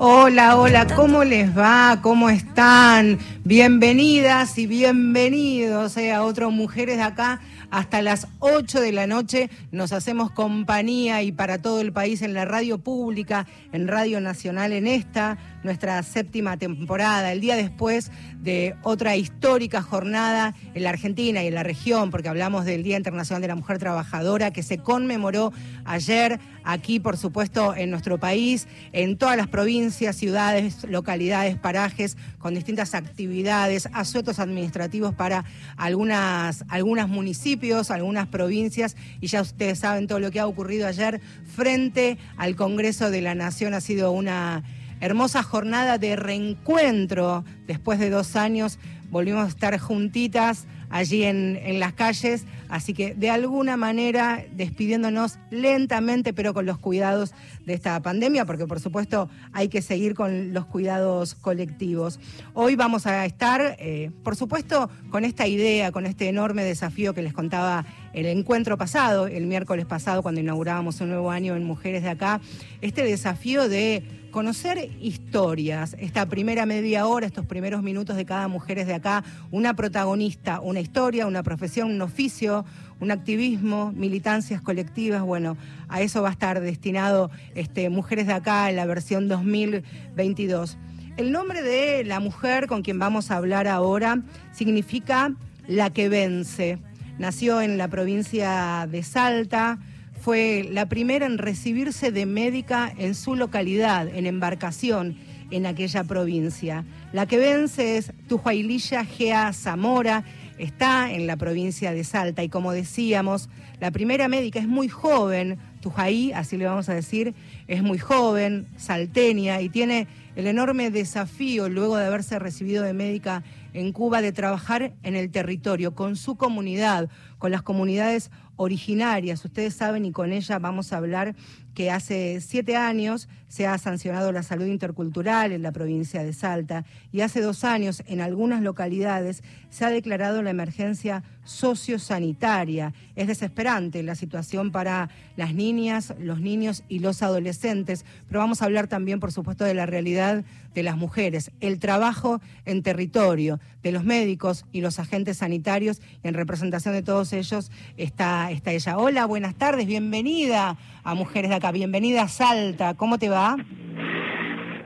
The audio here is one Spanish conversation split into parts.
Hola, hola, ¿cómo les va? ¿Cómo están? Bienvenidas y bienvenidos eh, a otras Mujeres de acá. Hasta las 8 de la noche nos hacemos compañía y para todo el país en la radio pública, en Radio Nacional, en esta, nuestra séptima temporada, el día después de otra histórica jornada en la Argentina y en la región, porque hablamos del Día Internacional de la Mujer Trabajadora, que se conmemoró ayer aquí, por supuesto, en nuestro país, en todas las provincias, ciudades, localidades, parajes, con distintas actividades, asuetos administrativos para algunas, algunos municipios, algunas provincias, y ya ustedes saben todo lo que ha ocurrido ayer frente al Congreso de la Nación. Ha sido una hermosa jornada de reencuentro después de dos años. Volvimos a estar juntitas allí en, en, las calles, así que de alguna manera despidiéndonos lentamente, pero con los cuidados de esta pandemia, porque por supuesto hay que seguir con los cuidados colectivos. Hoy vamos a estar, eh, por supuesto, con esta idea, con este enorme desafío que les contaba el encuentro pasado, el miércoles pasado, cuando inaugurábamos un nuevo año en Mujeres de Acá, este desafío de conocer historias, esta primera media hora, estos primeros minutos de cada Mujeres de Acá, una protagonista, una historia, una profesión, un oficio, un activismo, militancias colectivas, bueno, a eso va a estar destinado este, Mujeres de Acá en la versión 2022. El nombre de la mujer con quien vamos a hablar ahora significa la que vence. Nació en la provincia de Salta, fue la primera en recibirse de médica en su localidad, en embarcación en aquella provincia. La que vence es Tujuaililla Gea Zamora, está en la provincia de Salta. Y como decíamos, la primera médica es muy joven, Tujaí, así le vamos a decir, es muy joven, salteña y tiene el enorme desafío luego de haberse recibido de médica en Cuba de trabajar en el territorio, con su comunidad, con las comunidades originarias. Ustedes saben y con ella vamos a hablar que hace siete años se ha sancionado la salud intercultural en la provincia de Salta y hace dos años en algunas localidades se ha declarado la emergencia sociosanitaria. Es desesperante la situación para las niñas, los niños y los adolescentes, pero vamos a hablar también, por supuesto, de la realidad de las mujeres, el trabajo en territorio de los médicos y los agentes sanitarios en representación de todos ellos está, está ella. Hola, buenas tardes, bienvenida a Mujeres de Acá, bienvenida a Salta, ¿cómo te va?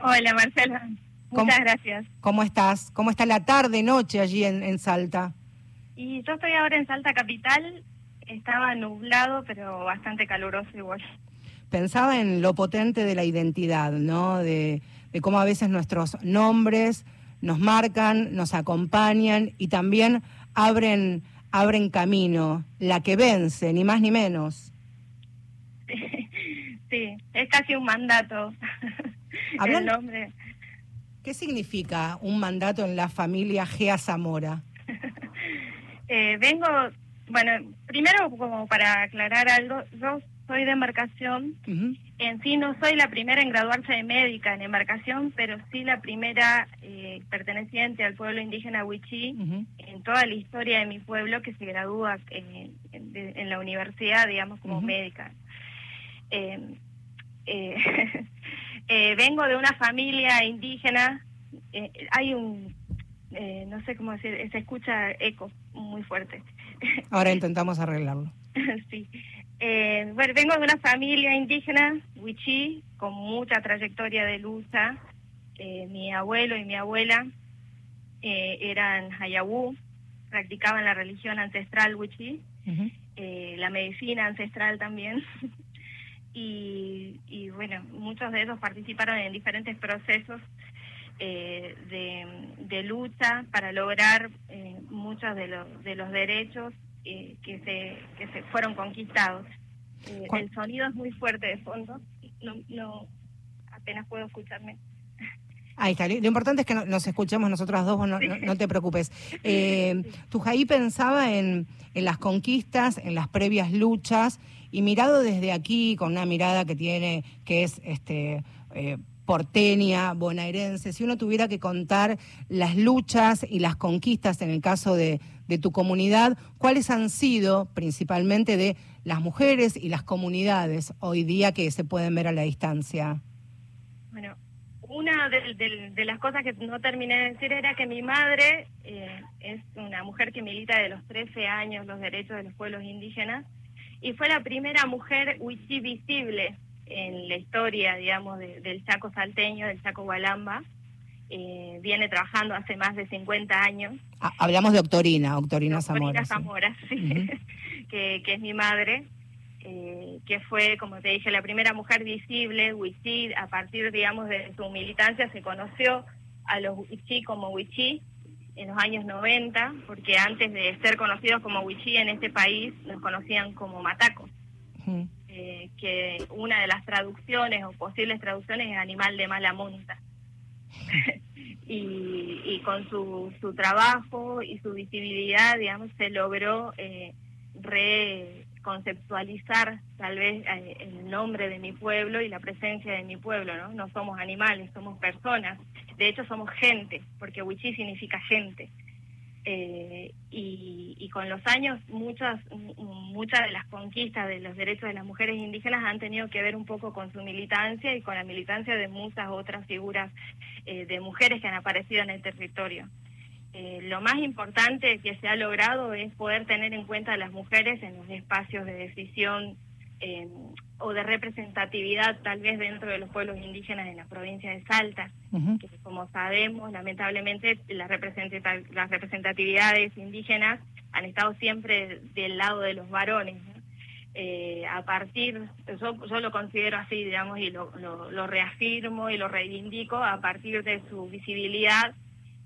Hola Marcela, muchas gracias. ¿Cómo estás? ¿Cómo está la tarde, noche allí en, en Salta? Y yo estoy ahora en Salta Capital, estaba nublado pero bastante caluroso igual. Pensaba en lo potente de la identidad, ¿no? De, de cómo a veces nuestros nombres nos marcan, nos acompañan y también abren, abren camino, la que vence, ni más ni menos. Sí, es casi un mandato. El nombre. ¿Qué significa un mandato en la familia Gea Zamora? eh, vengo, bueno, primero como para aclarar algo, yo soy de embarcación. Uh -huh. En sí no soy la primera en graduarse de médica en embarcación, pero sí la primera eh, perteneciente al pueblo indígena Huichí uh -huh. en toda la historia de mi pueblo que se gradúa en, en, en la universidad, digamos, como uh -huh. médica. Eh, eh, eh, vengo de una familia indígena, hay un, no sé cómo decir, se escucha eco muy fuerte. Ahora intentamos arreglarlo. sí. Bueno, vengo de una familia indígena, Huichí, con mucha trayectoria de lucha. Mi abuelo y mi abuela eran Hayabú, practicaban la religión ancestral uh -huh. eh, la medicina ancestral también. Y, y, bueno, muchos de ellos participaron en diferentes procesos eh, de, de, lucha para lograr eh, muchos de los, de los derechos eh, que, se, que se fueron conquistados. Eh, el sonido es muy fuerte de fondo, no, no apenas puedo escucharme. Ahí está. Lo importante es que nos escuchemos nosotras dos, no, no, te preocupes. Eh, Tujaí pensaba en, en las conquistas, en las previas luchas, y mirado desde aquí, con una mirada que tiene, que es este eh, porteña, bonaerense, si uno tuviera que contar las luchas y las conquistas en el caso de, de tu comunidad, ¿cuáles han sido principalmente de las mujeres y las comunidades hoy día que se pueden ver a la distancia? Bueno, una de, las cosas que no terminé de decir era que mi madre eh, es una mujer que milita de los 13 años los derechos de los pueblos indígenas y fue la primera mujer huichí visible en la historia, digamos, del Chaco salteño, del Chaco Gualamba. Eh, viene trabajando hace más de 50 años. Ah, hablamos de Octorina, Octorina Zamora. Zamora, sí, que, que es mi madre. Eh, que fue, como te dije, la primera mujer visible, Wichí, a partir, digamos, de su militancia se conoció a los Wichí como Wichí en los años 90, porque antes de ser conocidos como Wichí en este país, nos conocían como Matacos, eh, que una de las traducciones o posibles traducciones es animal de mala monta. y, con su, su trabajo y su visibilidad, digamos, se logró eh, re conceptualizar tal vez eh, el nombre de mi pueblo y la presencia de mi pueblo, ¿no? No somos animales, somos personas. De hecho, somos gente, porque Wichí significa gente. Eh, y, con los años muchas muchas de las conquistas de los derechos de las mujeres indígenas han tenido que ver un poco con su militancia y con la militancia de muchas otras figuras eh, de mujeres que han aparecido en el territorio. Eh, lo más importante que se ha logrado es poder tener en cuenta a las mujeres en los espacios de decisión o de representatividad tal vez dentro de los pueblos indígenas en la provincia de Salta, que como sabemos, lamentablemente las, las representatividades indígenas han estado siempre del lado de los varones. Eh, a partir, yo, yo, lo considero así, digamos, y lo, lo reafirmo y lo reivindico, a partir de su visibilidad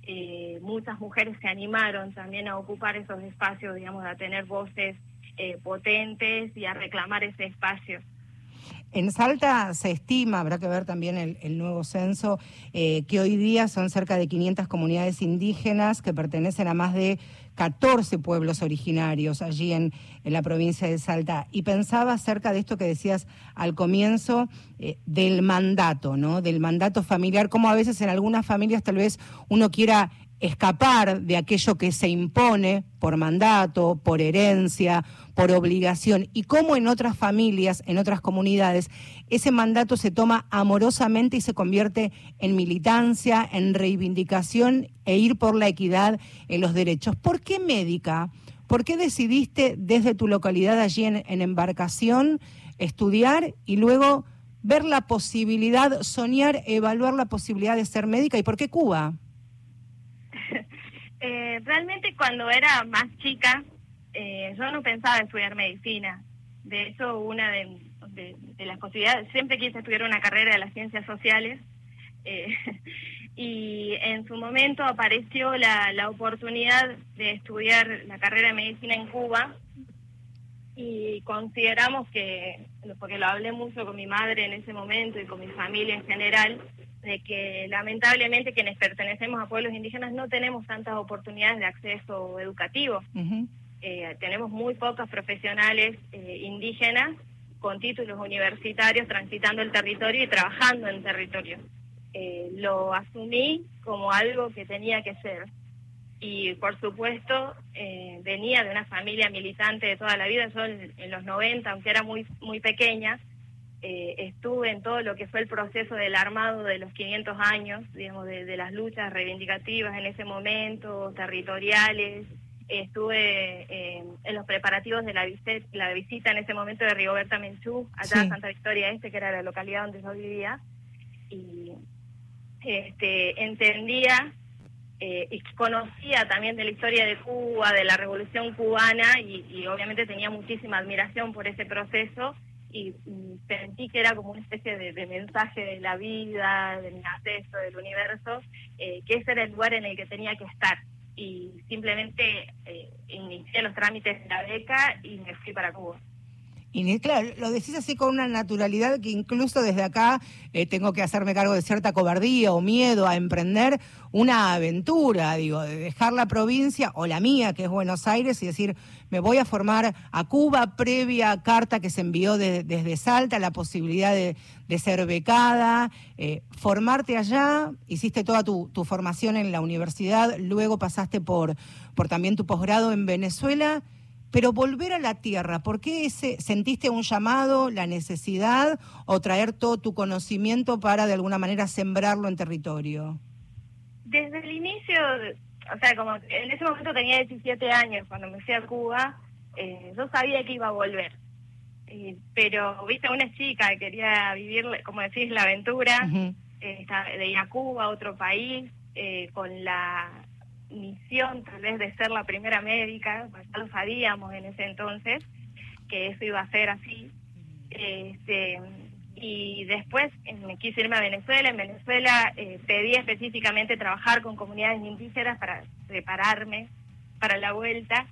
eh, muchas mujeres se animaron también a ocupar esos espacios, digamos, a tener voces eh, potentes y a reclamar ese espacio. En Salta se estima, habrá que ver también el, nuevo censo, eh, que hoy día son cerca de 500 comunidades indígenas que pertenecen a más de 14 pueblos originarios allí en, la provincia de Salta. Y pensaba acerca de esto que decías al comienzo, eh, del mandato, ¿no? Del mandato familiar, como a veces en algunas familias tal vez uno quiera escapar de aquello que se impone por mandato, por herencia, por obligación, y cómo en otras familias, en otras comunidades, ese mandato se toma amorosamente y se convierte en militancia, en reivindicación e ir por la equidad en los derechos. ¿Por qué médica? ¿Por qué decidiste desde tu localidad allí en, en embarcación estudiar y luego ver la posibilidad, soñar, evaluar la posibilidad de ser médica? ¿Y por qué Cuba? Realmente cuando era más chica, eh, yo no pensaba estudiar medicina. De hecho, una de, las posibilidades, siempre quise estudiar una carrera de las ciencias sociales. Eh, y en su momento apareció la, la oportunidad de estudiar la carrera de medicina en Cuba y consideramos que, porque lo hablé mucho con mi madre en ese momento y con mi familia en general, de que lamentablemente quienes pertenecemos a pueblos indígenas no tenemos tantas oportunidades de acceso educativo. Eh, tenemos muy pocos profesionales eh, indígenas con títulos universitarios transitando el territorio y trabajando en territorio. Eh, lo asumí como algo que tenía que ser. Y por supuesto, venía de una familia militante de toda la vida. Yo en, en los 90, aunque era muy, muy pequeña, eh, estuve en todo lo que fue el proceso del armado de los 500 años, digamos, de, las luchas reivindicativas en ese momento, territoriales. Estuve eh, en los preparativos de la, visita, la visita en ese momento de Rigoberta Menchú, allá en Santa Victoria Este, que era la localidad donde yo vivía. Y este, entendía eh, y conocía también de la historia de Cuba, de la revolución cubana, y, y obviamente tenía muchísima admiración por ese proceso y, sentí que era como una especie de, mensaje de la vida, del nacimiento, del universo, eh, que ese era el lugar en el que tenía que estar. Y simplemente eh, inicié los trámites de la beca y me fui para Cuba. Y claro, lo decís así con una naturalidad que incluso desde acá eh, tengo que hacerme cargo de cierta cobardía o miedo a emprender una aventura, digo, de dejar la provincia o la mía, que es Buenos Aires, y decir, me voy a formar a Cuba previa carta que se envió desde Salta, la posibilidad de, ser becada, eh, formarte allá, hiciste toda tu, tu, formación en la universidad, luego pasaste por, por también tu posgrado en Venezuela pero volver a la tierra, ¿por qué ese, sentiste un llamado, la necesidad o traer todo tu conocimiento para de alguna manera sembrarlo en territorio? Desde el inicio, o sea, como en ese momento tenía 17 años cuando me fui a Cuba, eh, yo sabía que iba a volver. Eh, pero, viste, una chica que quería vivir, como decís, la aventura eh, de ir a Cuba, a otro país, con la misión tal vez de ser la primera médica, ya lo sabíamos en ese entonces que eso iba a ser así. Este, y después me quise irme a Venezuela. En Venezuela eh, pedí específicamente trabajar con comunidades indígenas para prepararme para la vuelta.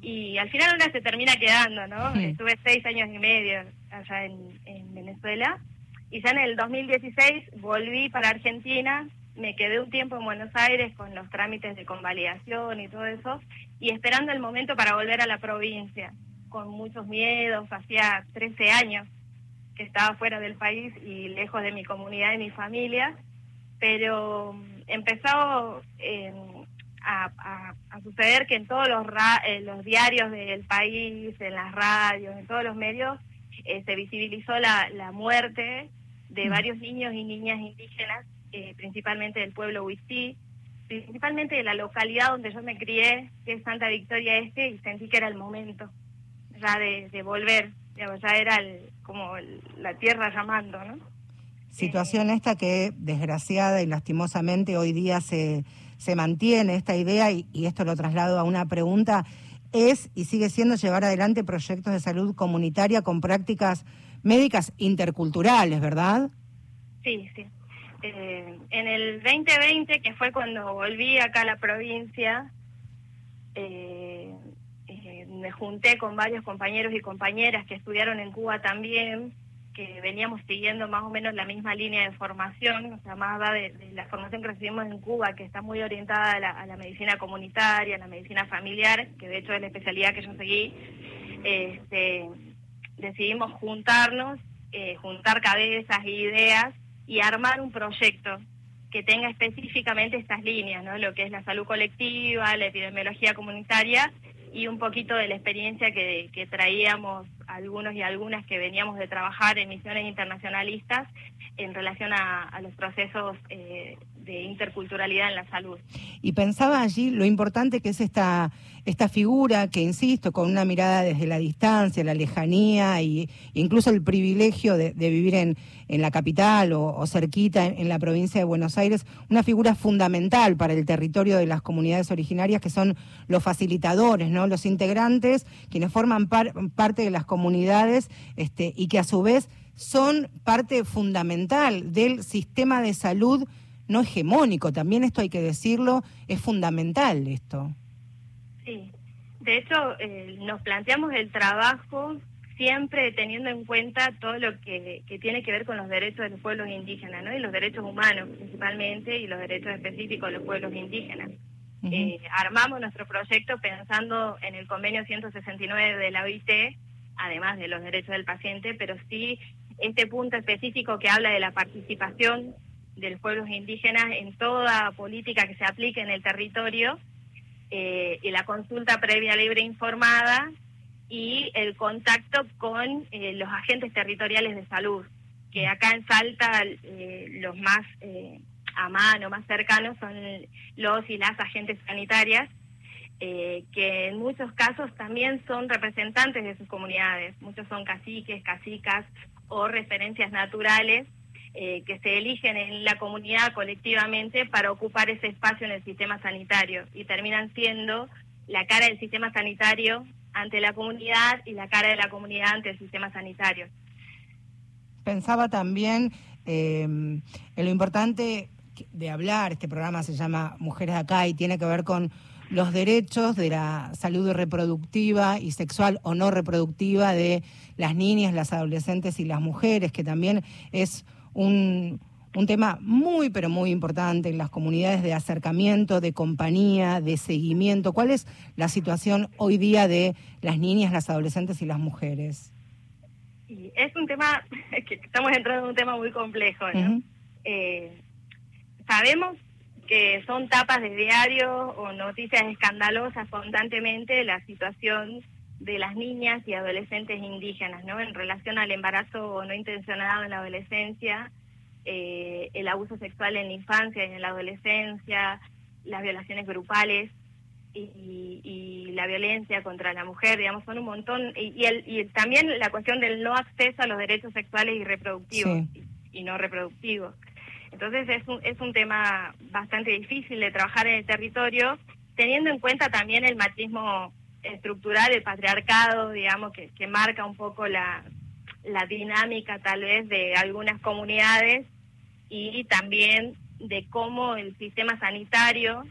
Y al final una se termina quedando, ¿no? Estuve seis años y medio allá en, en Venezuela. Y ya en el 2016 volví para Argentina me quedé un tiempo en Buenos Aires con los trámites de convalidación y todo eso, y esperando el momento para volver a la provincia, con muchos miedos, hacía 13 años que estaba fuera del país y lejos de mi comunidad y mi familia, pero mm, empezó eh, a, suceder que en todos los, eh, los diarios del país, en las radios, en todos los medios, eh, se visibilizó la, la muerte de mm. varios niños y niñas indígenas eh, principalmente del pueblo Huití, principalmente de la localidad donde yo me crié, que es Santa Victoria Este, y sentí que era el momento ya de, volver, ya era como la tierra llamando, ¿no? Situación esta que desgraciada y lastimosamente hoy día se, se mantiene esta idea y, y esto lo traslado a una pregunta, es y sigue siendo llevar adelante proyectos de salud comunitaria con prácticas médicas interculturales, ¿verdad? Sí, sí. Eh, en el 2020, que fue cuando volví acá a la provincia, eh, eh, me junté con varios compañeros y compañeras que estudiaron en Cuba también, que veníamos siguiendo más o menos la misma línea de formación, o sea, más de, de la formación que recibimos en Cuba, que está muy orientada a la, a la, medicina comunitaria, a la medicina familiar, que de hecho es la especialidad que yo seguí, este, decidimos juntarnos, juntar cabezas e ideas y armar un proyecto que tenga específicamente estas líneas, ¿no? lo que es la salud colectiva, la epidemiología comunitaria y un poquito de la experiencia que, traíamos algunos y algunas que veníamos de trabajar en misiones internacionalistas en relación a, los procesos eh, de interculturalidad en la salud. Y pensaba allí lo importante que es esta, esta figura que, insisto, con una mirada desde la distancia, la lejanía e incluso el privilegio de, vivir en, en, la capital o, cerquita en, la provincia de Buenos Aires, una figura fundamental para el territorio de las comunidades originarias que son los facilitadores, ¿no? los integrantes, quienes forman parte de las comunidades este, y que a su vez son parte fundamental del sistema de salud no hegemónico, también esto hay que decirlo, es fundamental esto. Sí, de hecho eh, nos planteamos el trabajo siempre teniendo en cuenta todo lo que, tiene que ver con los derechos de los pueblos indígenas, ¿no? Y los derechos humanos principalmente y los derechos específicos de los pueblos indígenas. Eh, armamos nuestro proyecto pensando en el convenio 169 de la OIT, además de los derechos del paciente, pero sí este punto específico que habla de la participación de los pueblos indígenas en toda política que se aplique en el territorio eh, y la consulta previa libre informada y el contacto con eh, los agentes territoriales de salud, que acá en Salta eh, los más a mano, más cercanos son los y las agentes sanitarias, que en muchos casos también son representantes de sus comunidades, muchos son caciques, cacicas o referencias naturales eh, que se eligen en la comunidad colectivamente para ocupar ese espacio en el sistema sanitario y terminan siendo la cara del sistema sanitario ante la comunidad y la cara de la comunidad ante el sistema sanitario. Pensaba también eh, en lo importante de hablar, este programa se llama Mujeres Acá y tiene que ver con los derechos de la salud reproductiva y sexual o no reproductiva de las niñas, las adolescentes y las mujeres, que también es un, un tema muy, pero muy importante en las comunidades de acercamiento, de compañía, de seguimiento. ¿Cuál es la situación hoy día de las niñas, las adolescentes y las mujeres? es un tema, que estamos entrando en un tema muy complejo, ¿no? Eh, sabemos que son tapas de diario o noticias escandalosas constantemente la situación de las niñas y adolescentes indígenas, ¿no? En relación al embarazo no intencionado en la adolescencia, eh, el abuso sexual en la infancia y en la adolescencia, las violaciones grupales y, la violencia contra la mujer, digamos, son un montón. Y, y, también la cuestión del no acceso a los derechos sexuales y reproductivos y, no reproductivos. Entonces es un, es un tema bastante difícil de trabajar en el territorio, teniendo en cuenta también el machismo estructural, el patriarcado, digamos, que, que marca un poco la, la dinámica tal vez de algunas comunidades y también de cómo el sistema sanitario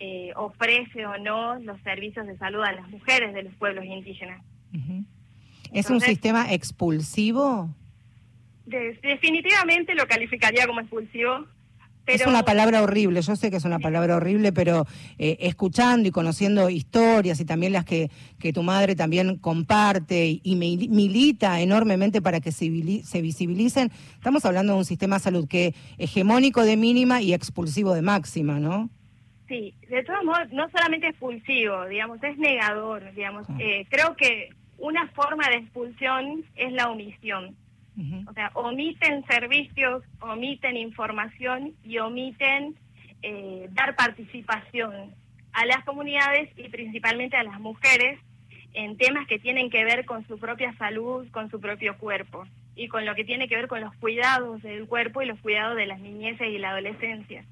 eh, ofrece o no los servicios de salud a las mujeres de los pueblos indígenas. ¿Es un sistema expulsivo? definitivamente lo calificaría como expulsivo. Es una palabra horrible, yo sé que es una palabra horrible, pero eh, escuchando y conociendo historias y también las que, que tu madre también comparte y, milita enormemente para que se, se, visibilicen, estamos hablando de un sistema de salud que hegemónico de mínima y expulsivo de máxima, ¿no? Sí, de todos modos, no solamente expulsivo, digamos, es negador, digamos. Ah. Eh, creo que una forma de expulsión es la omisión. O sea, omiten servicios, omiten información y omiten eh, dar participación a las comunidades y principalmente a las mujeres en temas que tienen que ver con su propia salud, con su propio cuerpo y con lo que tiene que ver con los cuidados del cuerpo y los cuidados de las niñeces y la adolescencia.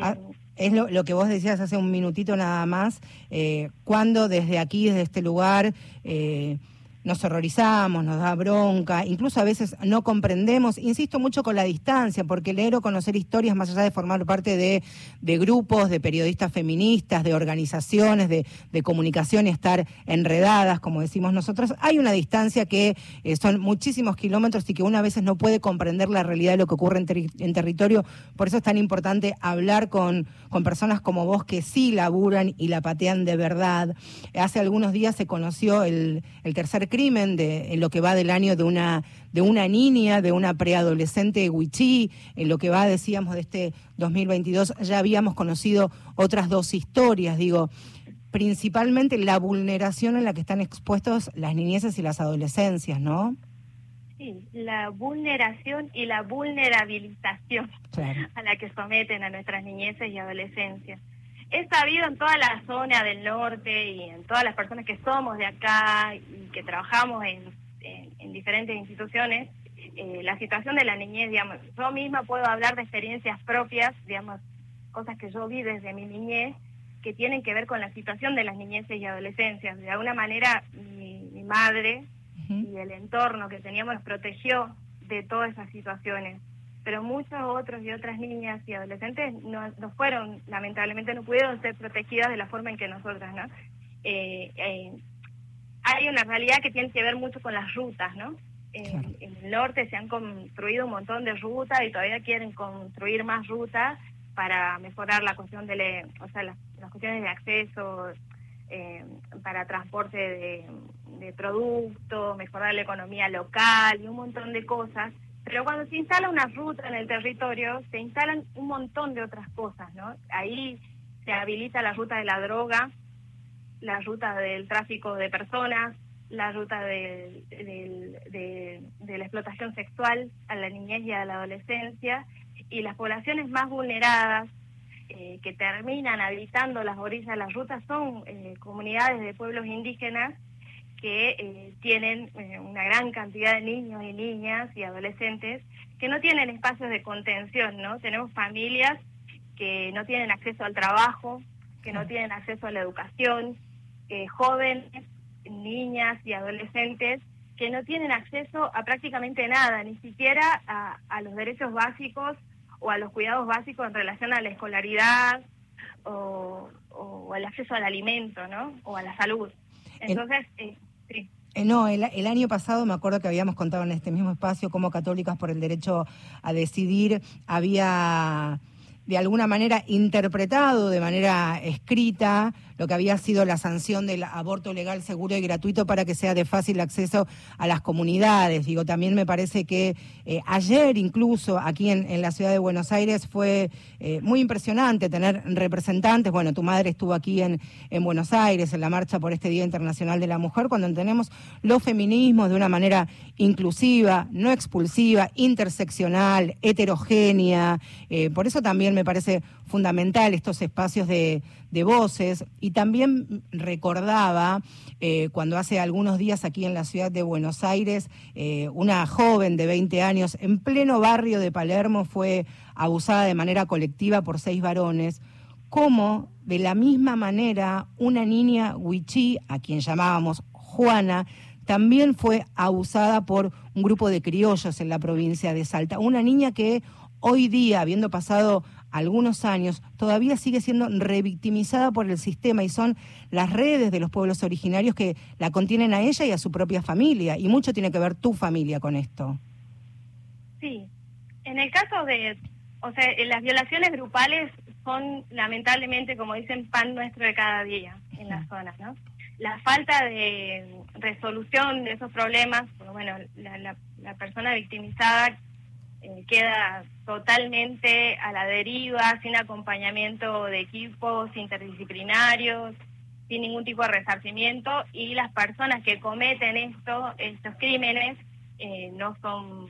Ah, es lo, que vos decías hace un minutito nada más, eh, cuando desde aquí, desde este lugar, eh, nos horrorizamos, nos da bronca, incluso a veces no comprendemos, insisto mucho con la distancia, porque leer o conocer historias más allá de formar parte de, grupos, de periodistas feministas, de organizaciones, de, comunicación y estar enredadas, como decimos nosotros, hay una distancia que eh, son muchísimos kilómetros y que una a veces no puede comprender la realidad de lo que ocurre en, territorio, por eso es tan importante hablar con, con personas como vos que sí laburan y la patean de verdad. Hace algunos días se conoció el, el tercer crimen de, en lo que va del año de una, de una niña, de una preadolescente huichí, en lo que va, decíamos, de este 2022, ya habíamos conocido otras dos historias, digo, principalmente la vulneración en la que están expuestos las niñeces y las adolescencias, ¿no? Sí, la vulneración y la vulnerabilización a la que someten a nuestras niñeces y adolescencias he sabido en toda la zona del norte y en todas las personas que somos de acá y que trabajamos en, diferentes instituciones, eh, la situación de la niñez, digamos, yo misma puedo hablar de experiencias propias, digamos, cosas que yo vi desde mi niñez, que tienen que ver con la situación de las niñeces y adolescencias. De alguna manera, mi, madre y el entorno que teníamos nos protegió de todas esas situaciones pero muchos otros y otras niñas y adolescentes no, no fueron, lamentablemente no pudieron ser protegidas de la forma en que nosotras, ¿no? Eh, eh, hay una realidad que tiene que ver mucho con las rutas, ¿no? En, el norte se han construido un montón de rutas y todavía quieren construir más rutas para mejorar la cuestión de, o sea, las, cuestiones de acceso eh, para transporte de, de productos, mejorar la economía local y un montón de cosas pero cuando se instala una ruta en el territorio, se instalan un montón de otras cosas, ¿no? Ahí se habilita la ruta de la droga, la ruta del tráfico de personas, la ruta de, la explotación sexual a la niñez y a la adolescencia, y las poblaciones más vulneradas eh, que terminan habitando las orillas de las rutas son eh, comunidades de pueblos indígenas que eh, tienen eh, una gran cantidad de niños y niñas y adolescentes que no tienen espacios de contención, ¿no? Tenemos familias que no tienen acceso al trabajo, que no tienen acceso a la educación, eh, jóvenes, niñas y adolescentes que no tienen acceso a prácticamente nada, ni siquiera a, a los derechos básicos o a los cuidados básicos en relación a la escolaridad o, o el acceso al alimento, ¿no? O a la salud. Entonces, eh, Eh, no, el, el, año pasado me acuerdo que habíamos contado en este mismo espacio cómo Católicas por el Derecho a Decidir había de alguna manera interpretado de manera escrita lo que había sido la sanción del aborto legal, seguro y gratuito para que sea de fácil acceso a las comunidades. Digo, también me parece que eh, ayer incluso aquí en, la ciudad de Buenos Aires fue eh, muy impresionante tener representantes. Bueno, tu madre estuvo aquí en, en Buenos Aires en la marcha por este Día Internacional de la Mujer, cuando entendemos los feminismos de una manera inclusiva, no expulsiva, interseccional, heterogénea. Eh, por eso también me parece fundamental estos espacios de, voces y también recordaba eh, cuando hace algunos días aquí en la ciudad de Buenos Aires eh, una joven de 20 años en pleno barrio de Palermo fue abusada de manera colectiva por seis varones, como de la misma manera una niña huichí, a quien llamábamos Juana, también fue abusada por un grupo de criollos en la provincia de Salta. Una niña que hoy día, habiendo pasado algunos años, todavía sigue siendo revictimizada por el sistema y son las redes de los pueblos originarios que la contienen a ella y a su propia familia. Y mucho tiene que ver tu familia con esto. Sí. En el caso de, o sea, las violaciones grupales son lamentablemente, como dicen, pan nuestro de cada día en las zonas, ¿no? La falta de resolución de esos problemas, bueno, la, la persona victimizada eh, queda totalmente a la deriva, sin acompañamiento de equipos interdisciplinarios, sin ningún tipo de resarcimiento y las personas que cometen esto, estos crímenes eh, no son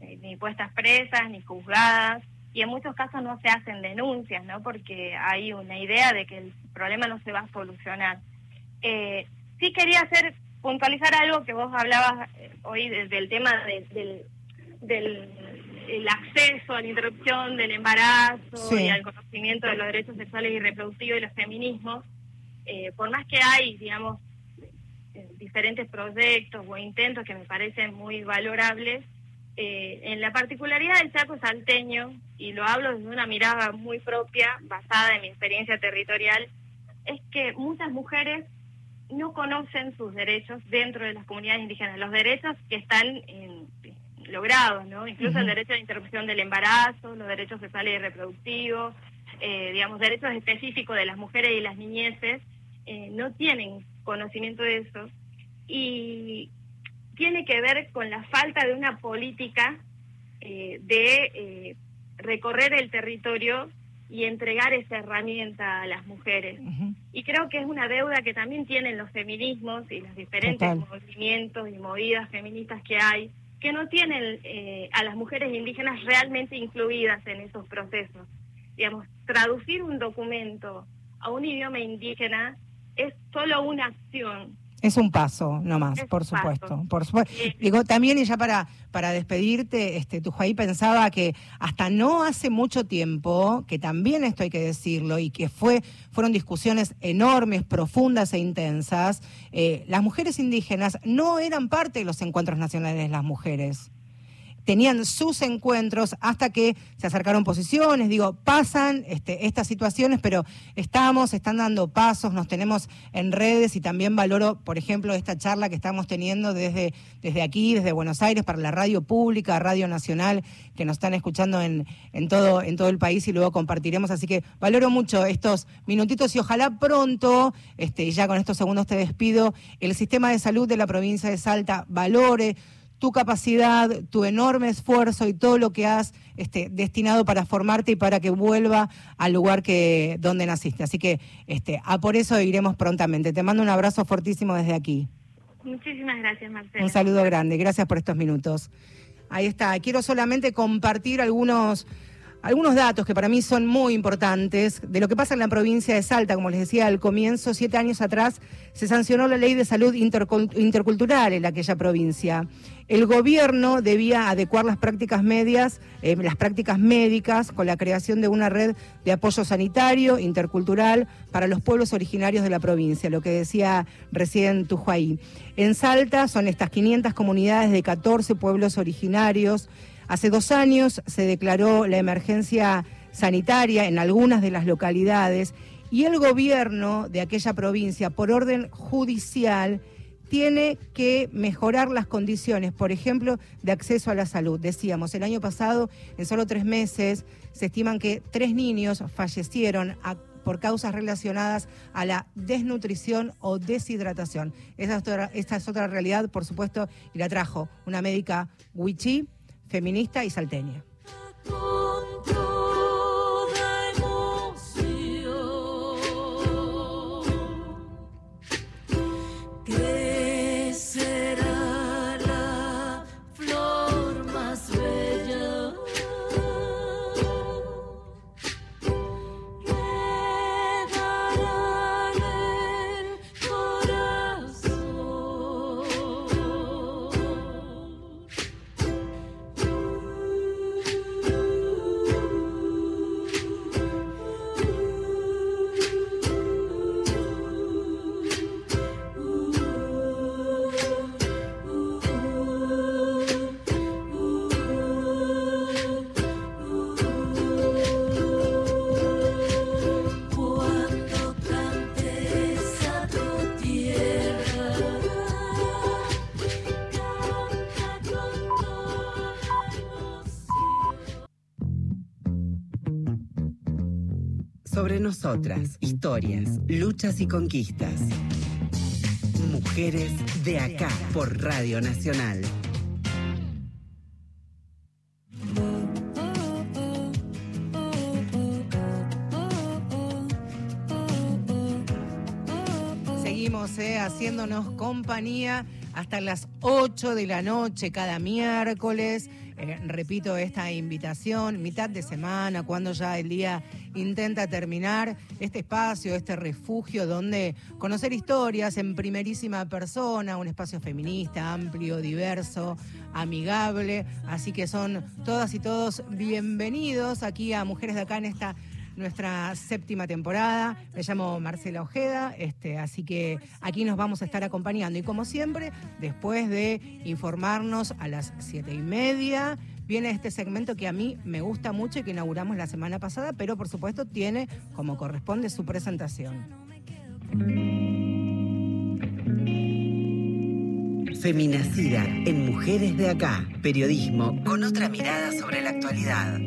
eh, ni puestas presas ni juzgadas y en muchos casos no se hacen denuncias, ¿no? Porque hay una idea de que el problema no se va a solucionar. sí quería hacer puntualizar algo que vos hablabas hoy del tema del, del el acceso a la interrupción del embarazo y al conocimiento de los derechos sexuales y reproductivos y los feminismos, eh, por más que hay, digamos, eh, diferentes proyectos o intentos que me parecen muy valorables, eh, en la particularidad del Chaco salteño, y lo hablo desde una mirada muy propia, basada en mi experiencia territorial, es que muchas mujeres no conocen sus derechos dentro de las comunidades indígenas, los derechos que están en, logrados, ¿no? Incluso el derecho a la interrupción del embarazo, los derechos sexuales y reproductivos, eh, digamos, derechos específicos de las mujeres y las niñeces, eh, no tienen conocimiento de eso. Y tiene que ver con la falta de una política eh, de recorrer el territorio y entregar esa herramienta a las mujeres. Y creo que es una deuda que también tienen los feminismos y los diferentes movimientos y movidas feministas que hay, que no tienen eh, a las mujeres indígenas realmente incluidas en esos procesos. Digamos, traducir un documento a un idioma indígena es solo una acción, es un paso, no más, por supuesto. Por supuesto. Digo, también, y ya para, para despedirte, este, Tujaí pensaba que hasta no hace mucho tiempo, que también esto hay que decirlo, y que fue, fueron discusiones enormes, profundas e intensas, eh, las mujeres indígenas no eran parte de los encuentros nacionales de las mujeres tenían sus encuentros hasta que se acercaron posiciones, digo, pasan este, estas situaciones, pero estamos, están dando pasos, nos tenemos en redes y también valoro, por ejemplo, esta charla que estamos teniendo desde, desde aquí, desde Buenos Aires, para la radio pública, Radio Nacional, que nos están escuchando en, en, todo, en todo el país y luego compartiremos. Así que valoro mucho estos minutitos y ojalá pronto, este, ya con estos segundos te despido, el sistema de salud de la provincia de Salta valore tu capacidad, tu enorme esfuerzo y todo lo que has este, destinado para formarte y para que vuelva al lugar que donde naciste. Así que este, a por eso iremos prontamente. Te mando un abrazo fortísimo desde aquí. Muchísimas gracias, Marcela. Un saludo grande. Gracias por estos minutos. Ahí está. Quiero solamente compartir algunos algunos datos que para mí son muy importantes de lo que pasa en la provincia de Salta. Como les decía al comienzo, siete años atrás se sancionó la ley de salud intercultural en aquella provincia. El gobierno debía adecuar las prácticas medias, eh, las prácticas médicas, con la creación de una red de apoyo sanitario intercultural para los pueblos originarios de la provincia, lo que decía recién Tujuay. En Salta son estas 500 comunidades de 14 pueblos originarios Hace dos años se declaró la emergencia sanitaria en algunas de las localidades y el gobierno de aquella provincia, por orden judicial, tiene que mejorar las condiciones, por ejemplo, de acceso a la salud. Decíamos, el año pasado, en solo tres meses, se estiman que tres niños fallecieron por causas relacionadas a la desnutrición o deshidratación. Esa esta es otra realidad, por supuesto, y la trajo una médica wichí, feminista y salteña. Nosotras, historias, luchas y conquistas. Mujeres de acá por Radio Nacional. Seguimos eh, haciéndonos compañía hasta las 8 de la noche cada miércoles. Eh, repito esta invitación, mitad de semana, cuando ya el día intenta terminar, este espacio, este refugio donde conocer historias en primerísima persona, un espacio feminista, amplio, diverso, amigable. Así que son todas y todos bienvenidos aquí a Mujeres de Acá en esta nuestra séptima temporada. Me llamo Marcela Ojeda, este, así que aquí nos vamos a estar acompañando. Y como siempre, después de informarnos a las siete y media, viene este segmento que a mí me gusta mucho y que inauguramos la semana pasada, pero por supuesto tiene como corresponde su presentación. Feminacida en Mujeres de Acá, periodismo con otra mirada sobre la actualidad.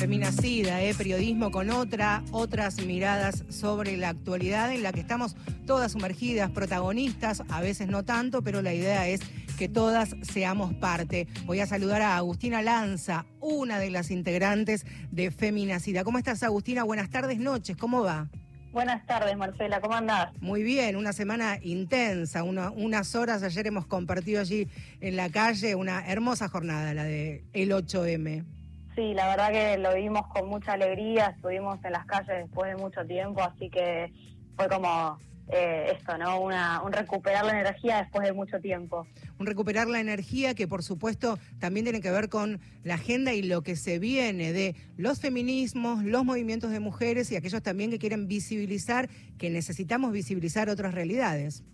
Feminacida, eh, periodismo con otra, otras miradas sobre la actualidad en la que estamos todas sumergidas, protagonistas, a veces no tanto, pero la idea es que todas seamos parte. Voy a saludar a Agustina Lanza, una de las integrantes de Feminacida. ¿Cómo estás, Agustina? Buenas tardes, noches, ¿cómo va? Buenas tardes, Marcela, ¿cómo andás? Muy bien, una semana intensa, unas horas, ayer hemos compartido allí en la calle una hermosa jornada, la de el 8M. Sí, la verdad que lo vimos con mucha alegría, estuvimos en las calles después de mucho tiempo, así que fue como eh, esto, ¿no? Una, un recuperar la energía después de mucho tiempo. Un recuperar la energía que por supuesto también tiene que ver con la agenda y lo que se viene de los feminismos, los movimientos de mujeres y aquellos también que quieren visibilizar, que necesitamos visibilizar otras realidades.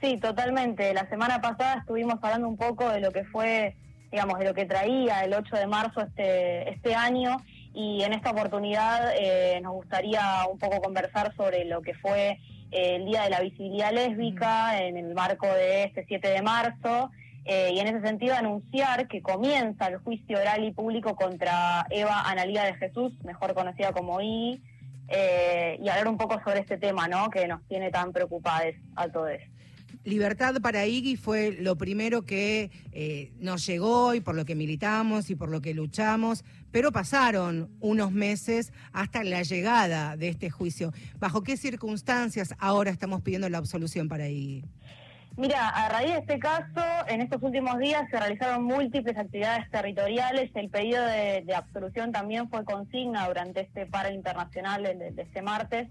Sí, totalmente. La semana pasada estuvimos hablando un poco de lo que fue digamos, de lo que traía el 8 de marzo este, este año y en esta oportunidad eh, nos gustaría un poco conversar sobre lo que fue eh, el Día de la Visibilidad Lésbica en el marco de este 7 de marzo eh, y en ese sentido anunciar que comienza el juicio oral y público contra Eva Analía de Jesús, mejor conocida como I, y hablar un poco sobre este tema, ¿no? Que nos tiene tan preocupados a todos. Libertad para Iggy fue lo primero que eh, nos llegó y por lo que militamos y por lo que luchamos, pero pasaron unos meses hasta la llegada de este juicio. ¿Bajo qué circunstancias ahora estamos pidiendo la absolución para Iggy? Mira, a raíz de este caso, en estos últimos días se realizaron múltiples actividades territoriales. El pedido de, absolución también fue consigna durante este paro internacional de este martes.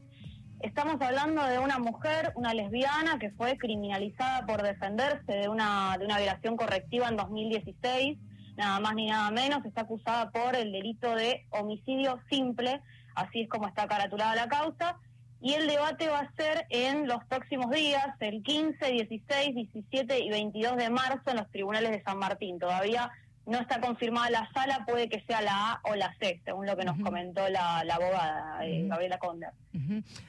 Estamos hablando de una mujer, una lesbiana, que fue criminalizada por defenderse de una, de una violación correctiva en 2016, nada más ni nada menos, está acusada por el delito de homicidio simple, así es como está caratulada la causa, y el debate va a ser en los próximos días, el 15, 16, 17 y 22 de marzo en los tribunales de San Martín. Todavía no está confirmada la sala, puede que sea la A o la C, según lo que nos comentó la, abogada eh, Gabriela Conde.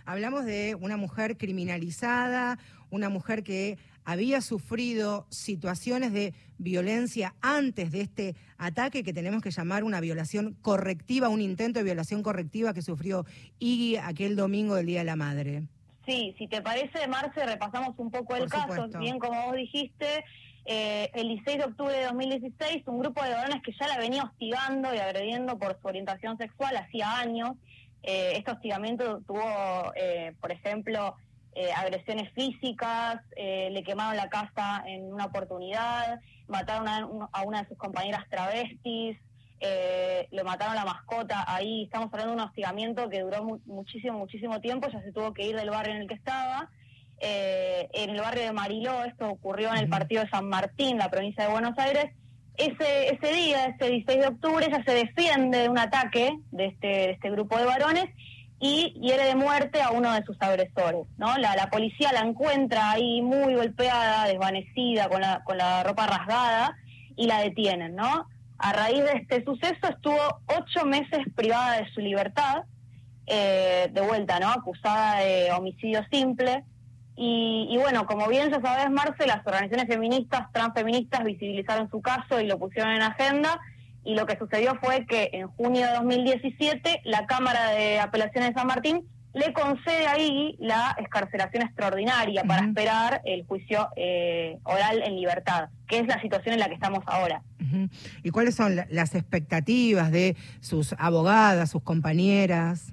Hablamos de una mujer criminalizada, una mujer que había sufrido situaciones de violencia antes de este ataque que tenemos que llamar una violación correctiva, un intento de violación correctiva que sufrió Iggy aquel domingo del Día de la Madre. Sí, si te parece, Marce, repasamos un poco el caso. Bien, como vos dijiste, eh, el 16 de octubre de 2016, un grupo de varones que ya la venía hostigando y agrediendo por su orientación sexual hacía años. Eh, este hostigamiento tuvo, eh, por ejemplo, agresiones físicas, le quemaron la casa en una oportunidad, mataron a, una de sus compañeras travestis, le mataron la mascota. Ahí estamos hablando de un hostigamiento que duró muchísimo, muchísimo tiempo, ya se tuvo que ir del barrio en el que estaba. Eh, en el barrio de Mariló, esto ocurrió en el partido de San Martín, la provincia de Buenos Aires. Ese, ese día, ese 16 de octubre, ella se defiende de un ataque de este, de este grupo de varones y hiere de muerte a uno de sus agresores. ¿no? La, la policía la encuentra ahí muy golpeada, desvanecida, con la, con la ropa rasgada y la detienen. ¿no? A raíz de este suceso estuvo ocho meses privada de su libertad, eh, de vuelta, ¿no? acusada de homicidio simple. Y, bueno, como bien ya sabes, Marce, las organizaciones feministas, transfeministas visibilizaron su caso y lo pusieron en agenda. Y lo que sucedió fue que en junio de 2017 la Cámara de Apelaciones de San Martín le concede ahí la escarcelación extraordinaria para esperar el juicio eh, oral en libertad, que es la situación en la que estamos ahora. ¿Y cuáles son las expectativas de sus abogadas, sus compañeras?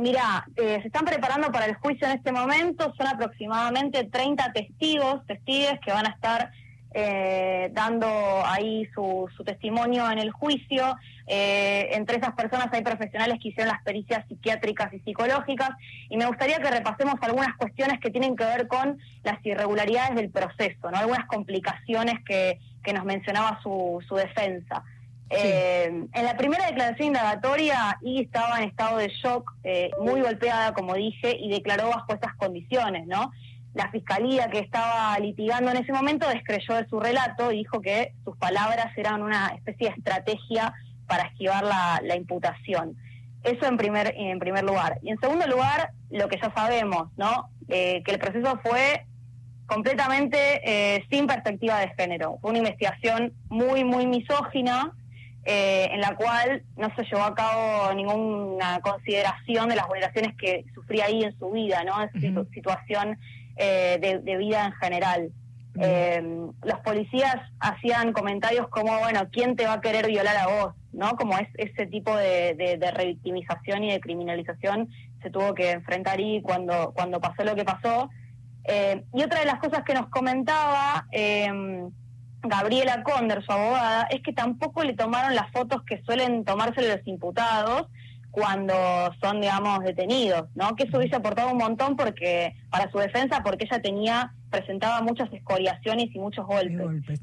Mira, eh, se están preparando para el juicio en este momento, son aproximadamente 30 testigos, testigos que van a estar eh, dando ahí su, testimonio en el juicio. Eh, entre esas personas hay profesionales que hicieron las pericias psiquiátricas y psicológicas y me gustaría que repasemos algunas cuestiones que tienen que ver con las irregularidades del proceso, ¿no? algunas complicaciones que, que nos mencionaba su, su defensa. Eh, en la primera declaración indagatoria, y estaba en estado de shock, eh, muy golpeada, como dije, y declaró bajo estas condiciones, ¿no? La fiscalía que estaba litigando en ese momento descreyó de su relato y dijo que sus palabras eran una especie de estrategia para esquivar la, imputación. Eso en primer, en primer lugar. Y en segundo lugar, lo que ya sabemos, ¿no? Eh, que el proceso fue completamente sin perspectiva de género. Fue una investigación muy, muy misógina, eh, en la cual no se llevó a cabo ninguna consideración de las vulneraciones que sufría ahí en su vida, ¿no? En su situación eh, de, vida en general. Eh, los policías hacían comentarios como, bueno, ¿quién te va a querer violar a vos? ¿No? Como es, ese tipo de, de, revictimización y de criminalización se tuvo que enfrentar ahí cuando, cuando pasó lo que pasó. y otra de las cosas que nos comentaba Gabriela Conder, su abogada, es que tampoco le tomaron las fotos que suelen tomarse los imputados cuando son, digamos, detenidos, ¿no? Que eso hubiese aportado un montón porque para su defensa, porque ella tenía, presentaba muchas escoriaciones y muchos golpes.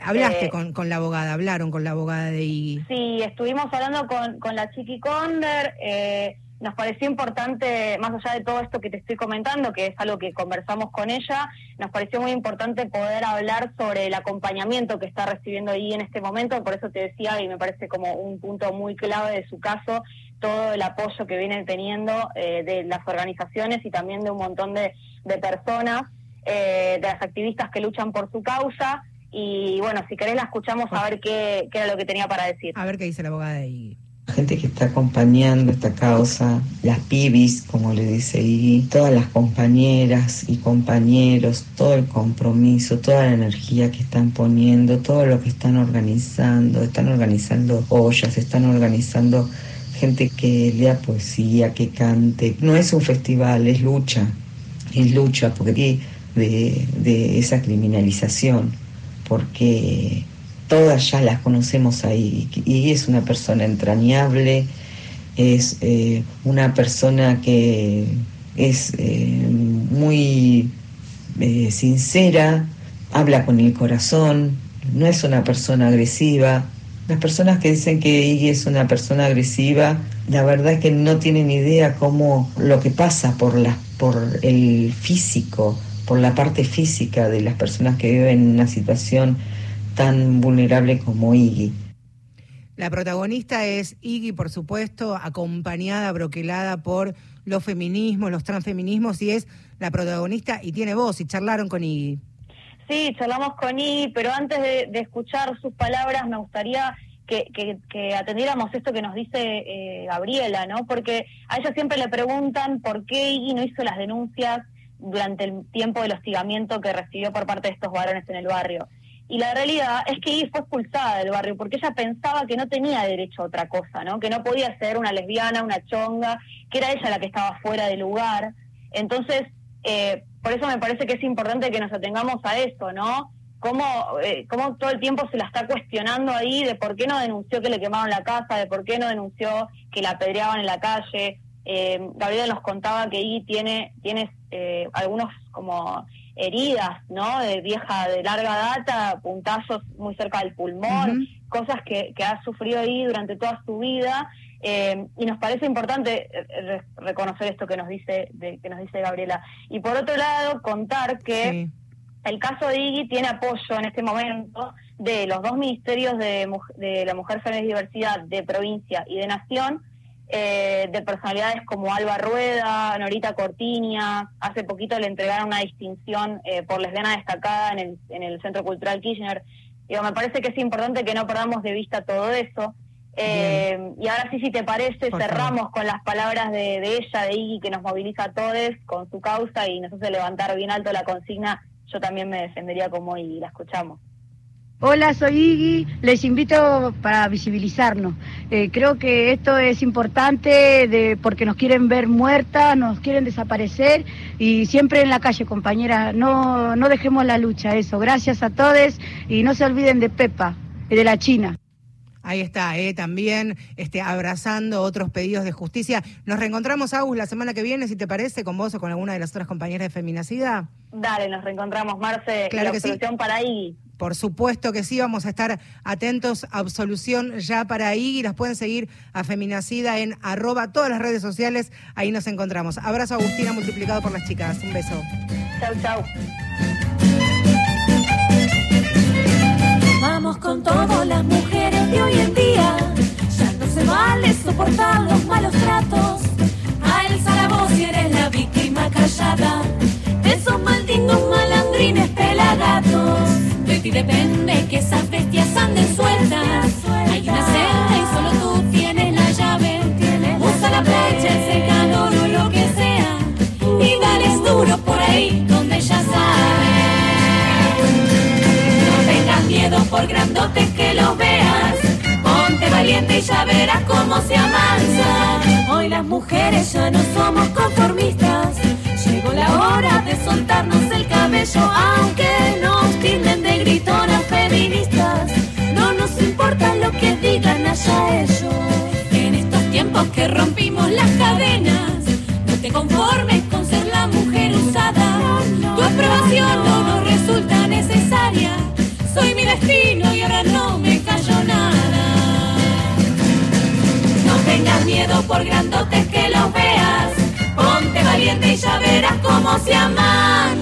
Hablaste eh, con, con la abogada, hablaron con la abogada de Iggy. Sí, estuvimos hablando con, con la Chiqui Conder, eh, nos pareció importante, más allá de todo esto que te estoy comentando, que es algo que conversamos con ella, nos pareció muy importante poder hablar sobre el acompañamiento que está recibiendo ahí en este momento, por eso te decía, y me parece como un punto muy clave de su caso, todo el apoyo que vienen teniendo eh, de las organizaciones y también de un montón de, personas, eh, de las activistas que luchan por su causa. Y bueno, si querés la escuchamos a ver qué, qué era lo que tenía para decir. A ver qué dice la abogada de ahí gente que está acompañando esta causa, las pibis, como le dice Iggy, todas las compañeras y compañeros, todo el compromiso, toda la energía que están poniendo, todo lo que están organizando, están organizando ollas, están organizando gente que lea poesía, que cante. No es un festival, es lucha, es lucha porque de, de esa criminalización, porque todas ya las conocemos ahí y es una persona entrañable, es eh, una persona que es eh, muy eh, sincera, habla con el corazón, no es una persona agresiva. Las personas que dicen que Iggy es una persona agresiva, la verdad es que no tienen idea cómo lo que pasa por, la, por el físico, por la parte física de las personas que viven en una situación tan vulnerable como Iggy. La protagonista es Iggy, por supuesto, acompañada, broquelada por los feminismos, los transfeminismos, y es la protagonista y tiene voz, y charlaron con Iggy. Sí, charlamos con Iggy, pero antes de, escuchar sus palabras me gustaría que, atendiéramos esto que nos dice eh, Gabriela, ¿no? Porque a ella siempre le preguntan por qué Iggy no hizo las denuncias durante el tiempo del hostigamiento que recibió por parte de estos varones en el barrio. Y la realidad es que Iggy fue expulsada del barrio porque ella pensaba que no tenía derecho a otra cosa, ¿no? Que no podía ser una lesbiana, una chonga, que era ella la que estaba fuera del lugar. Entonces, eh, por eso me parece que es importante que nos atengamos a eso, ¿no? Cómo, eh, cómo todo el tiempo se la está cuestionando ahí de por qué no denunció que le quemaron la casa, de por qué no denunció que la apedreaban en la calle. Eh, Gabriela nos contaba que Iggy tiene, tiene eh, algunos como heridas, ¿no? De vieja, de larga data, puntazos muy cerca del pulmón, cosas que, que, ha sufrido ahí durante toda su vida. Eh, y nos parece importante eh, reconocer esto que nos dice de, que nos dice Gabriela. Y por otro lado, contar que el caso de Iggy tiene apoyo en este momento de los dos ministerios de, de la Mujer, Género y Diversidad de provincia y de nación, eh, de personalidades como Alba Rueda, Norita Cortiña, hace poquito le entregaron una distinción eh, por lesbiana destacada en el, en el Centro Cultural Kirchner. Digo, me parece que es importante que no perdamos de vista todo eso. Eh, y ahora sí, si te parece, cerramos con las palabras de, ella, de Iggy, que nos moviliza a todos con su causa y nos hace levantar bien alto la consigna. Yo también me defendería como y la escuchamos. Hola, soy Iggy. Les invito para visibilizarnos. Eh, creo que esto es importante de, porque nos quieren ver muertas, nos quieren desaparecer y siempre en la calle, compañera. No, no dejemos la lucha, eso. Gracias a todos y no se olviden de Pepa, de la China. Ahí está, eh, también este, abrazando otros pedidos de justicia. Nos reencontramos, Agus, la semana que viene, si te parece, con vos o con alguna de las otras compañeras de Feminacida. Dale, nos reencontramos, Marce. Claro que sí. para Iggy. Por supuesto que sí, vamos a estar atentos. Absolución ya para ahí y las pueden seguir a Feminacida en arroba todas las redes sociales. Ahí nos encontramos. Abrazo Agustina multiplicado por las chicas. Un beso. Chau, chau. Con todas las mujeres de hoy en día. Ya no se vale soportar los malos tratos. Alza la voz si eres la víctima callada. Esos malditos malandrines pelagatos y depende que por grandotes que los veas. Ponte valiente y ya verás cómo se avanza. Hoy las mujeres ya no somos conformistas. Llegó la hora de soltarnos el cabello, aunque nos tilden de gritonas feministas. No nos importa lo que digan allá ellos. En estos tiempos que rompimos las cadenas, no te conformes Y ahora no me callo nada. No tengas miedo por grandotes que los veas Ponte valiente y ya verás cómo se amansa.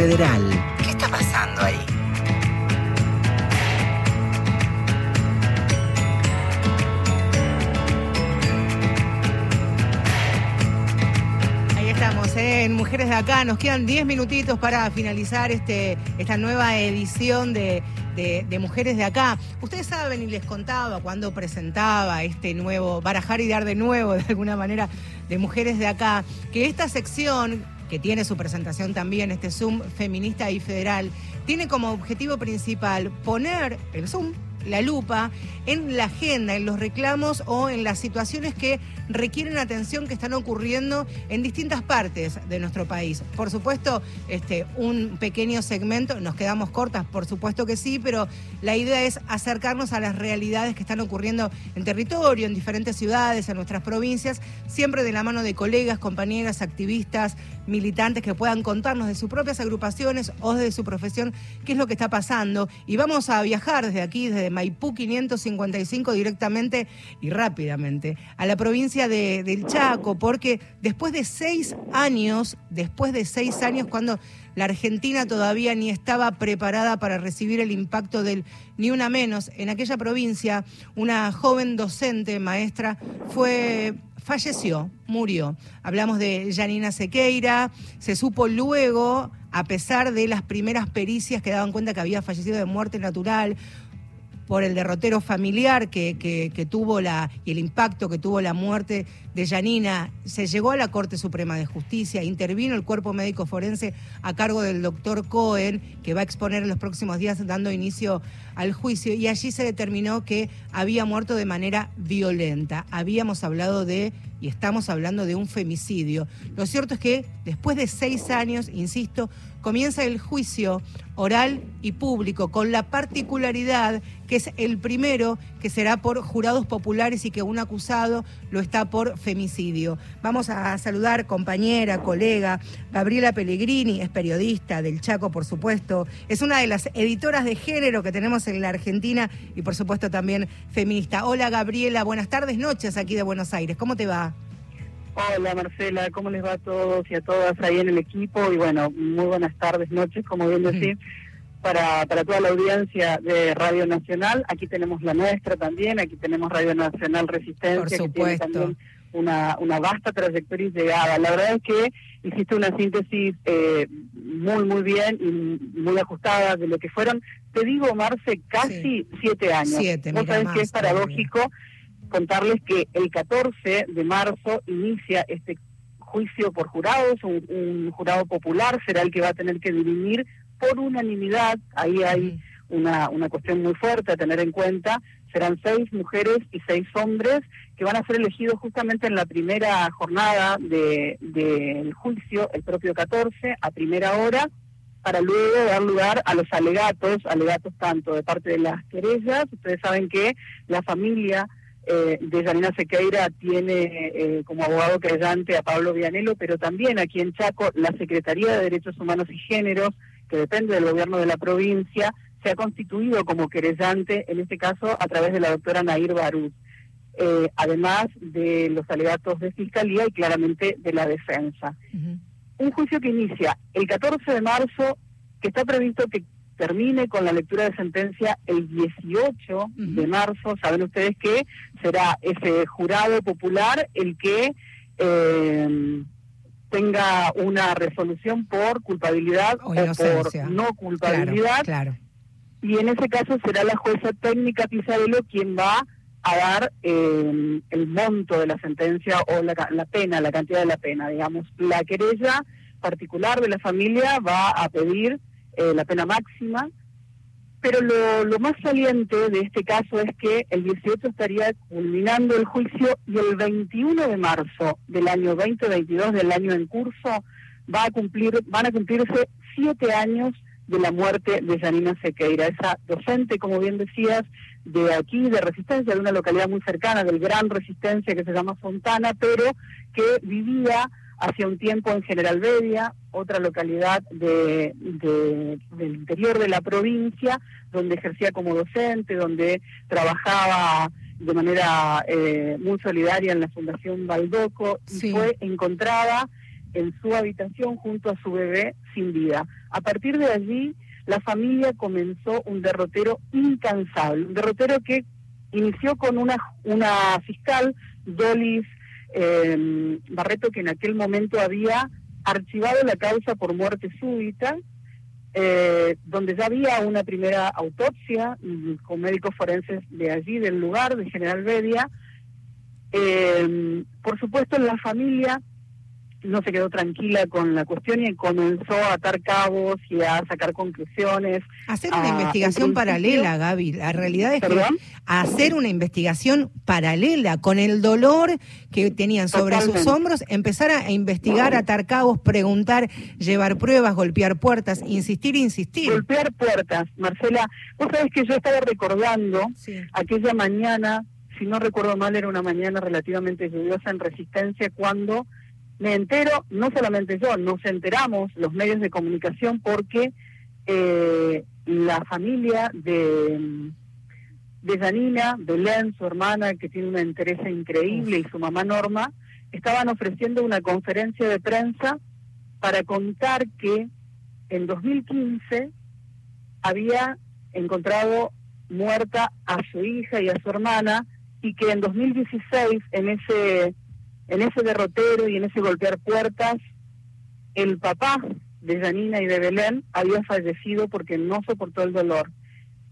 Federal. ¿Qué está pasando ahí? Ahí estamos, ¿eh? en Mujeres de Acá. Nos quedan 10 minutitos para finalizar este, esta nueva edición de, de- de Mujeres de Acá. Ustedes saben, y les contaba cuando presentaba este nuevo, barajar y dar de nuevo, de alguna manera, de Mujeres de Acá, que esta sección, que tiene su presentación también, este Zoom feminista y federal, tiene como objetivo principal poner el Zoom la lupa en la agenda, en los reclamos o en las situaciones que requieren atención que están ocurriendo en distintas partes de nuestro país. Por supuesto, este, un pequeño segmento, nos quedamos cortas, por supuesto que sí, pero la idea es acercarnos a las realidades que están ocurriendo en territorio, en diferentes ciudades, en nuestras provincias, siempre de la mano de colegas, compañeras, activistas, militantes que puedan contarnos de sus propias agrupaciones o de su profesión qué es lo que está pasando. Y vamos a viajar desde aquí, desde Maipú 555, directamente y rápidamente a la provincia de- del Chaco, porque después de seis años, después de seis años, cuando la Argentina todavía ni estaba preparada para recibir el impacto del ni una menos, en aquella provincia, una joven docente, maestra, fue falleció, murió. Hablamos de Janina Sequeira, se supo luego, a pesar de las primeras pericias que daban cuenta que había fallecido de muerte natural, por el derrotero familiar que, que- que tuvo la y el impacto que tuvo la muerte de Yanina, se llegó a la Corte Suprema de Justicia, intervino el cuerpo médico forense a cargo del doctor Cohen, que va a exponer en los próximos días dando inicio al juicio, y allí se determinó que había muerto de manera violenta. Habíamos hablado de, y estamos hablando de un femicidio. Lo cierto es que después de seis años, insisto, comienza el juicio oral y público, con la particularidad que es el primero que será por jurados populares y que un acusado lo está por femicidio. Vamos a saludar compañera, colega, Gabriela Pellegrini, es periodista del Chaco, por supuesto, es una de las editoras de género que tenemos en la Argentina y por supuesto también feminista. Hola Gabriela, buenas tardes, noches aquí de Buenos Aires, ¿cómo te va? Hola Marcela, ¿cómo les va a todos y a todas ahí en el equipo? Y bueno, muy buenas tardes, noches, como bien decir, para, para toda la audiencia de Radio Nacional. Aquí tenemos la nuestra también, aquí tenemos Radio Nacional Resistencia, que tiene también una, una vasta trayectoria y llegada. La verdad es que hiciste una síntesis eh, muy, muy bien y muy ajustada de lo que fueron, te digo, Marce, casi siete años. Siete, Vos sabés más que es todavía. paradójico contarles que el 14 de marzo inicia este juicio por jurados, un, un jurado popular será el que va a tener que dirimir por unanimidad, ahí hay una, una cuestión muy fuerte a tener en cuenta, serán seis mujeres y seis hombres que van a ser elegidos justamente en la primera jornada de- del juicio, el propio 14, a primera hora, para luego dar lugar a los alegatos, alegatos tanto de parte de las querellas, ustedes saben que la familia eh, de Janina Sequeira tiene eh, como abogado querellante a Pablo Vianelo, pero también aquí en Chaco la Secretaría de Derechos Humanos y Géneros, que depende del gobierno de la provincia, se ha constituido como querellante, en este caso a través de la doctora Nair Barús, eh, además de los alegatos de fiscalía y claramente de la defensa. Un juicio que inicia el 14 de marzo, que está previsto que termine con la lectura de sentencia el 18 de marzo. Saben ustedes que será ese jurado popular el que eh, tenga una resolución por culpabilidad O por no culpabilidad. Claro, Y en ese caso será la jueza técnica Pizarello quien va a dar eh, el monto de la sentencia o la, la pena, la cantidad de la pena, digamos. La querella particular de la familia va a pedir eh, la pena máxima Pero lo, lo más saliente de este caso es que el 18 estaría culminando el juicio y el 21 de marzo del año 2022, del año en curso, va a cumplir, van a cumplirse siete años de la muerte de Janina Sequeira, esa docente, como bien decías, de aquí, de Resistencia, de una localidad muy cercana, del Gran Resistencia que se llama Fontana, pero que vivía hace un tiempo en General Bedia, otra localidad de, del interior de la provincia, donde ejercía como docente, donde trabajaba de manera eh, muy solidaria en la Fundación Baldoco y fue encontrada en su habitación junto a su bebé sin vida. A partir de allí, la familia comenzó un derrotero incansable, un derrotero que inició con una, una fiscal, Dolis eh, Barreto, que en aquel momento había archivado la causa por muerte súbita, eh, donde ya había una primera autopsia mm, con médicos forenses de allí, del lugar, de General Bedia. Eh, por supuesto, la familia no se quedó tranquila con la cuestión y comenzó a atar cabos y a sacar conclusiones. Hacer una investigación paralela, Gaby. La realidad es que hacer una investigación paralela con el dolor que tenían sobre sus hombros, empezar a investigar, atar cabos, preguntar, llevar pruebas, golpear puertas, insistir, insistir. Golpear puertas, Marcela. Vos sabés que yo estaba recordando aquella mañana, si no recuerdo mal, era una mañana relativamente lluviosa en Resistencia, cuando me entero, no solamente yo, nos enteramos los medios de comunicación porque eh, la familia de, de Janina, Belén, su hermana, que tiene una interés increíble, y su mamá Norma, estaban ofreciendo una conferencia de prensa para contar que en 2015 había encontrado muerta a su hija y a su hermana y que en 2016 en ese en ese derrotero y en ese golpear puertas, el papá de Janina y de Belén había fallecido porque no soportó el dolor.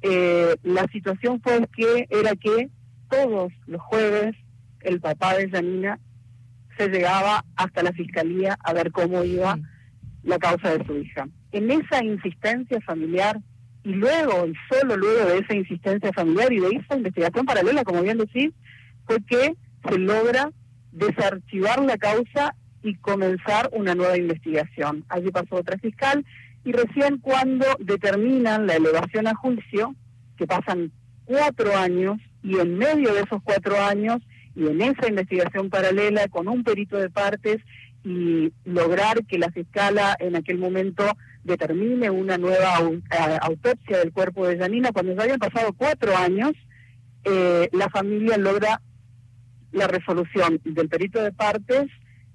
Eh, la situación fue que era que todos los jueves el papá de Janina se llegaba hasta la fiscalía a ver cómo iba la causa de su hija. En esa insistencia familiar y luego, y solo luego de esa insistencia familiar y de esa investigación paralela, como bien decís, fue que se logra desarchivar la causa y comenzar una nueva investigación. Allí pasó otra fiscal y recién cuando determinan la elevación a juicio, que pasan cuatro años, y en medio de esos cuatro años, y en esa investigación paralela, con un perito de partes, y lograr que la fiscala en aquel momento determine una nueva eh, autopsia del cuerpo de Janina, cuando ya habían pasado cuatro años, eh, la familia logra la resolución del perito de partes,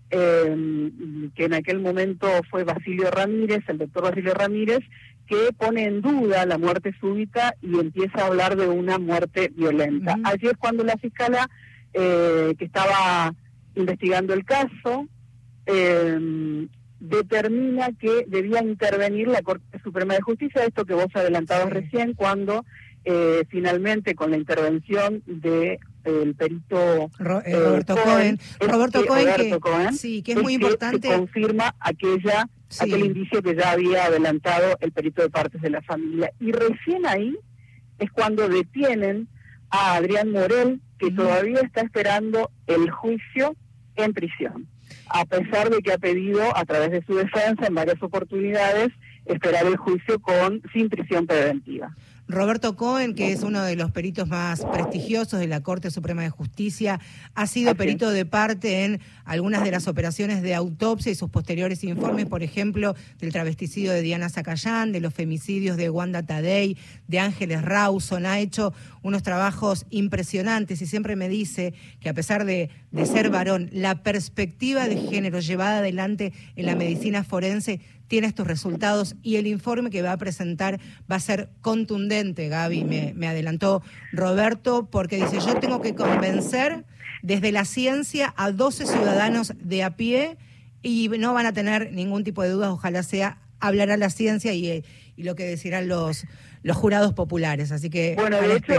eh, que en aquel momento fue Basilio Ramírez, el doctor Basilio Ramírez, que pone en duda la muerte súbita y empieza a hablar de una muerte violenta. Allí es cuando la fiscala eh, que estaba investigando el caso eh, determina que debía intervenir la Corte Suprema de Justicia, esto que vos adelantabas recién, cuando finalmente con la intervención de el perito eh, Roberto Cohen, Roberto Cohen, sí, que es, muy importante. confirma aquella aquel indicio que ya había adelantado el perito de partes de la familia. Y recién ahí es cuando detienen a Adrián Morel, que todavía está esperando el juicio en prisión, a pesar de que ha pedido a través de su defensa en varias oportunidades esperar el juicio con sin prisión preventiva. Roberto Cohen, que es uno de los peritos más prestigiosos de la Corte Suprema de Justicia, ha sido perito de parte en algunas de las operaciones de autopsia y sus posteriores informes, por ejemplo, del travesticidio de Diana Zacayán, de los femicidios de Wanda Tadei, de Ángeles Rawson. Ha hecho unos trabajos impresionantes y siempre me dice que a pesar de, de ser varón, la perspectiva de género llevada adelante en la medicina forense tiene estos resultados y el informe que va a presentar va a ser contundente, Gaby, me, adelantó Roberto, porque dice, yo tengo que convencer desde la ciencia a 12 ciudadanos de a pie y no van a tener ningún tipo de dudas, ojalá sea, hablará la ciencia y, y lo que decirán los, los jurados populares. Así que bueno, de hecho,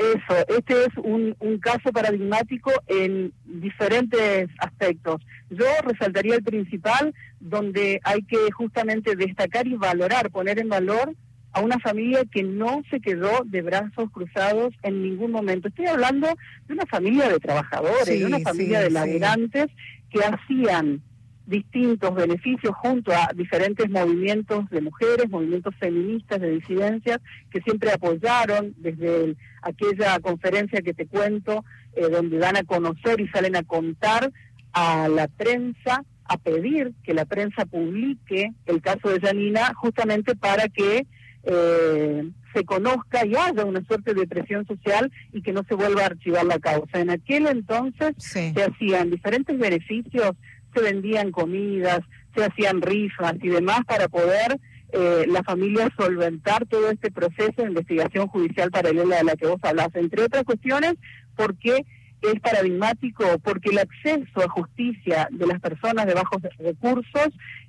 Eso, este es un, un caso paradigmático en diferentes aspectos. Yo resaltaría el principal, donde hay que justamente destacar y valorar, poner en valor a una familia que no se quedó de brazos cruzados en ningún momento. Estoy hablando de una familia de trabajadores, de una familia de laburantes que hacían distintos beneficios junto a diferentes movimientos de mujeres, movimientos feministas de disidencias que siempre apoyaron desde aquella conferencia que te cuento, eh, donde dan a conocer y salen a contar a la prensa, a pedir que la prensa publique el caso de Janina, justamente para que eh, se conozca y haya una suerte de presión social y que no se vuelva a archivar la causa. En aquel entonces se hacían diferentes beneficios se vendían comidas, se hacían rifas y demás para poder eh, la familia solventar todo este proceso de investigación judicial paralela de la que vos hablas, entre otras cuestiones, porque es paradigmático, porque el acceso a justicia de las personas de bajos recursos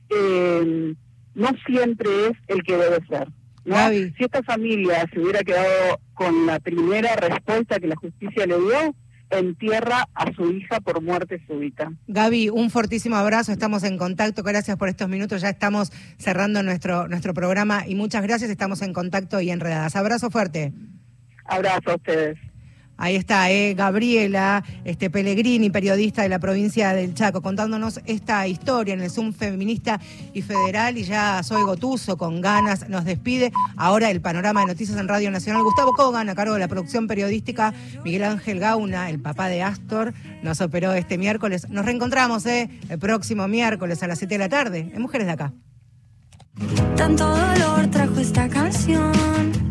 eh, no siempre es el que debe ser. Si esta familia se hubiera quedado con la primera respuesta que la justicia le dio, entierra a su hija por muerte súbita. Gaby, un fortísimo abrazo, estamos en contacto, gracias por estos minutos, ya estamos cerrando nuestro, nuestro programa y muchas gracias, estamos en contacto y enredadas. Abrazo fuerte. Abrazo a ustedes. Ahí está, eh, Gabriela este, Pellegrini, periodista de la provincia del Chaco, contándonos esta historia en el Zoom feminista y federal. Y ya soy Gotuso, con ganas, nos despide. Ahora el panorama de noticias en Radio Nacional. Gustavo Kogan, a cargo de la producción periodística. Miguel Ángel Gauna, el papá de Astor, nos operó este miércoles. Nos reencontramos eh, el próximo miércoles a las 7 de la tarde en Mujeres de Acá. Tanto dolor trajo esta canción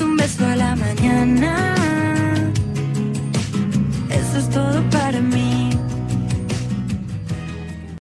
un beso a la mañana. Eso es todo para mí.